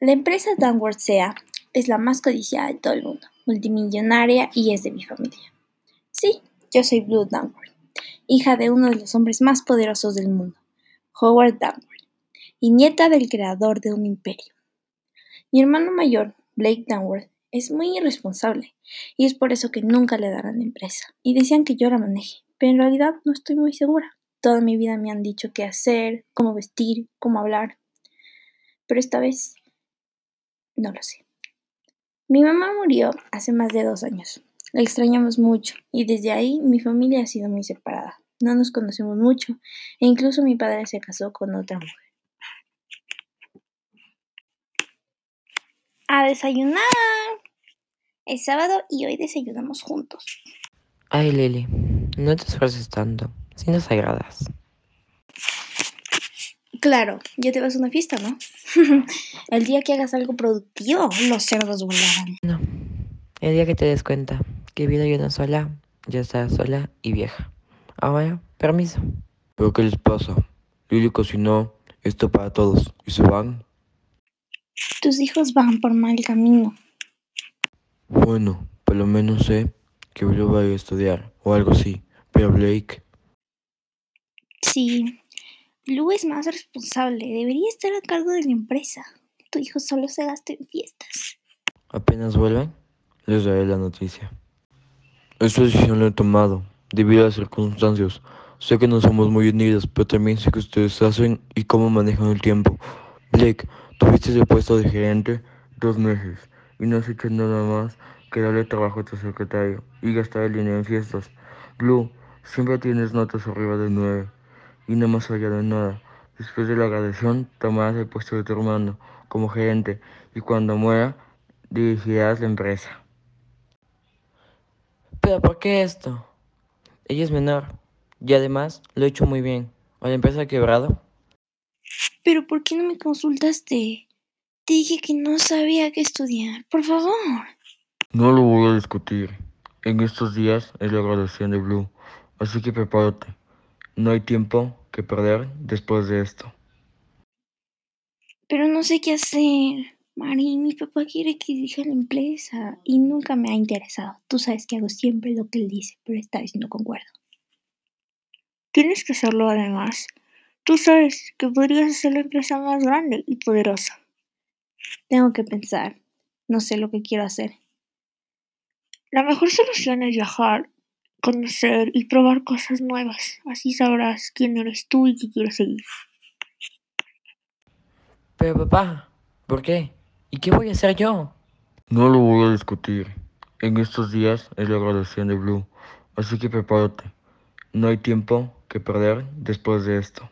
La empresa Downward SEA es la más codiciada de todo el mundo, multimillonaria y es de mi familia. Sí, yo soy Blue Downward, hija de uno de los hombres más poderosos del mundo, Howard Downward, y nieta del creador de un imperio. Mi hermano mayor, Blake Downward, es muy irresponsable y es por eso que nunca le darán empresa. Y decían que yo la maneje, pero en realidad no estoy muy segura. Toda mi vida me han dicho qué hacer, cómo vestir, cómo hablar. Pero esta vez no lo sé. Mi mamá murió hace más de dos años. La extrañamos mucho y desde ahí mi familia ha sido muy separada. No nos conocemos mucho e incluso mi padre se casó con otra mujer. A desayunar. Es sábado y hoy desayunamos juntos. Ay, Lili, no te esfuerces tanto, si nos agradas. Claro, ya te vas a una fiesta, ¿no? el día que hagas algo productivo, los cerdos volarán. No, el día que te des cuenta que vida y una sola, ya estás sola y vieja. Ahora, permiso. ¿Pero qué les pasa? Lili cocinó esto para todos y se van. Tus hijos van por mal camino. Bueno, por lo menos sé que Blue va a ir a estudiar o algo así. Pero Blake. Sí, Blue es más responsable. Debería estar a cargo de la empresa. Tu hijo solo se gasta en fiestas. Apenas vuelvan, les daré la noticia. Esta decisión la he tomado debido a las circunstancias. Sé que no somos muy unidos, pero también sé que ustedes hacen y cómo manejan el tiempo. Blake, tuviste el puesto de gerente dos meses y no has hecho nada más que darle trabajo a tu secretario y gastar el dinero en fiestas. Blue, siempre tienes notas arriba de nueve y no más allá de nada. Después de la graduación, tomarás el puesto de tu hermano como gerente y cuando muera, dirigirás la empresa. ¿Pero por qué esto? Ella es menor y además lo he hecho muy bien. ¿O la empresa ha quebrado? ¿Pero por qué no me consultaste? Te dije que no sabía qué estudiar. Por favor. No lo voy a discutir. En estos días es la graduación de Blue, así que prepárate. No hay tiempo que perder después de esto. Pero no sé qué hacer. Mari, mi papá quiere que dirija la empresa y nunca me ha interesado. Tú sabes que hago siempre lo que él dice, pero esta vez no concuerdo. Tienes que hacerlo además. Tú sabes que podrías hacer la empresa más grande y poderosa. Tengo que pensar. No sé lo que quiero hacer. La mejor solución es viajar, conocer y probar cosas nuevas. Así sabrás quién eres tú y qué quieres seguir. Pero papá, ¿por qué? ¿Y qué voy a hacer yo? No lo voy a discutir. En estos días es la graduación de Blue, así que prepárate. No hay tiempo que perder después de esto.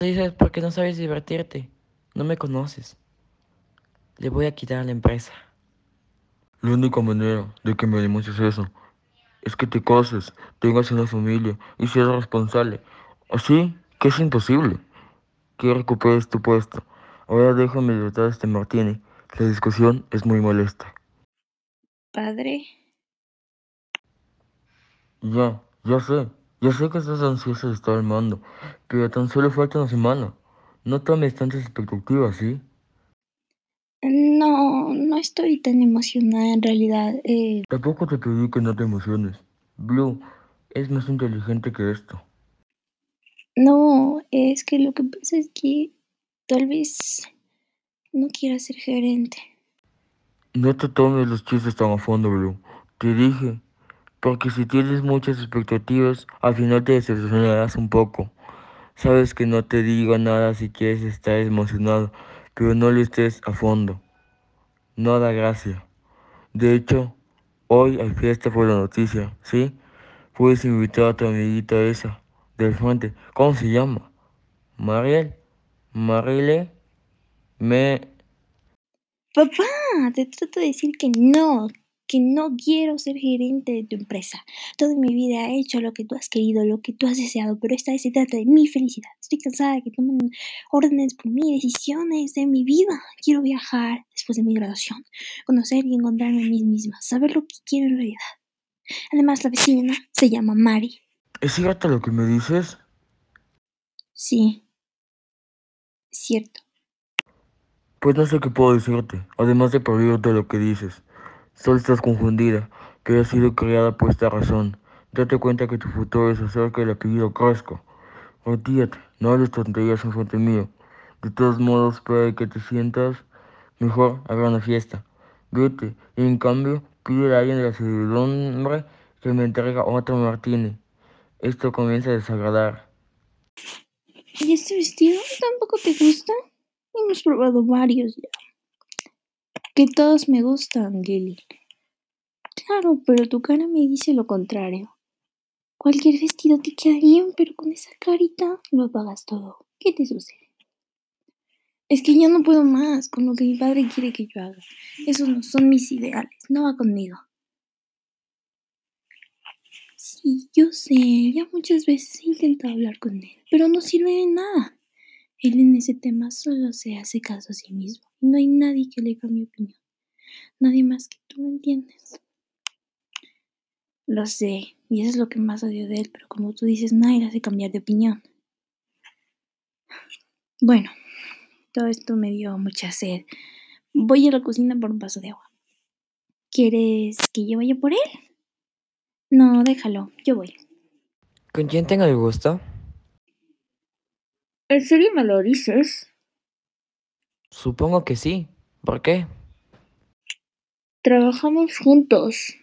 Dices porque no sabes divertirte. No me conoces. Le voy a quitar la empresa. La única manera de que me demuestres eso es que te cases, tengas una familia y seas responsable. Así que es imposible que recuperes tu puesto. Ahora déjame disfrutar este martini. La discusión es muy molesta. Padre. Ya, ya sé. Ya sé que estás ansioso de estar al mando, pero tan solo falta una semana. No tomes tantas expectativas, ¿sí? No, no estoy tan emocionada en realidad. Eh, Tampoco te pedí que no te emociones. Blue es más inteligente que esto. no, es que lo que pasa es que tal vez no quiera ser gerente. No te tomes los chistes tan a fondo, Blue. Te dije, porque si tienes muchas expectativas, al final te decepcionarás un poco. Sabes que no te digo nada si quieres estar emocionado, pero no lo estés a fondo. No da gracia. De hecho, hoy hay fiesta por la noticia, ¿sí? Puedes invitar a tu amiguita esa, del frente. ¿Cómo se llama? Mariel. Marile. Me... Papá, te trato de decir que no, que no quiero ser gerente de tu empresa. Toda mi vida he hecho lo que tú has querido, lo que tú has deseado, pero esta vez se trata de mi felicidad. Estoy cansada de que tomen órdenes por mí, decisiones de mi vida. Quiero viajar después de mi graduación, conocer y encontrarme a mí misma, saber lo que quiero en realidad. Además, la vecina se llama Mari. ¿Es cierto lo que me dices? Sí, cierto. Pues no sé qué puedo decirte, además de todo lo que dices. Solo estás confundida, que has sido criada por esta razón. Date cuenta que tu futuro es hacer que el apellido crezca. Retírate, no hables tonterías en frente mío. De todos modos, para que te sientas mejor, haga una fiesta. Vete, y en cambio, pide a alguien de la servidumbre que me entrega otro martini. Esto comienza a desagradar. ¿Y este vestido tampoco te gusta? Hemos probado varios ya. Que todos me gustan, Lily. Claro, pero tu cara me dice lo contrario. Cualquier vestido te queda bien, pero con esa carita lo apagas todo. ¿Qué te sucede? Es que yo no puedo más con lo que mi padre quiere que yo haga. Esos no son mis ideales, no va conmigo. Sí, yo sé, ya muchas veces he intentado hablar con él, pero no sirve de nada. Él en ese tema solo se hace caso a sí mismo no hay nadie que le cambie opinión. Nadie más que tú, ¿me entiendes? Lo sé, y eso es lo que más odio de él, pero como tú dices, nadie le hace cambiar de opinión. Bueno, todo esto me dio mucha sed. Voy a la cocina por un vaso de agua. ¿Quieres que yo vaya por él? No, déjalo, yo voy. ¿Con quién tengo el gusto? ¿En serio me lo dices? Supongo que sí. ¿Por qué? Trabajamos juntos.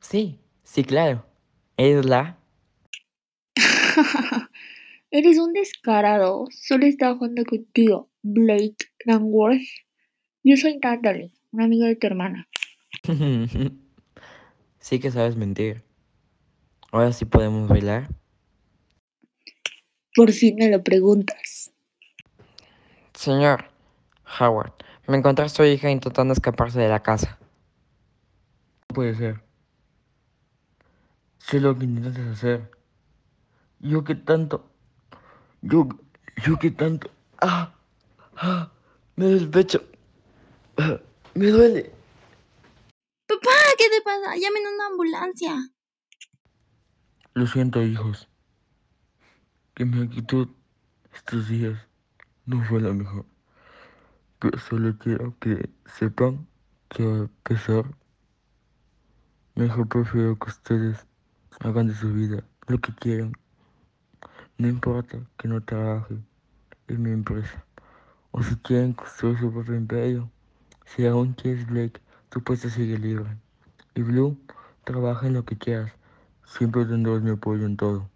Sí, sí, claro. ¿Es la? Eres un descarado. Solo estaba jugando contigo, Blake Langworth. Yo soy Natalie, una amiga de tu hermana. sí que sabes mentir. Ahora sí podemos bailar. Por fin me lo preguntas. Señor Howard, me encontré a su hija intentando escaparse de la casa. No puede ser. Sé lo que intentas hacer. Yo que tanto. Yo. Yo que tanto. ¡Ah! ¡Ah! Me duele el pecho. Ah, me duele. Papá, ¿qué te pasa? Llamen a una ambulancia. Lo siento, hijos. Que mi actitud estos días no fue la mejor. Pero solo quiero que sepan que a pesar, mejor prefiero que ustedes hagan de su vida lo que quieran. No importa que no trabajen en mi empresa. O si quieren construir su propio imperio. Si aún quieres Blake, tu puesto sigue libre. Y Blue, trabaja en lo que quieras. Siempre tendrás mi apoyo en todo.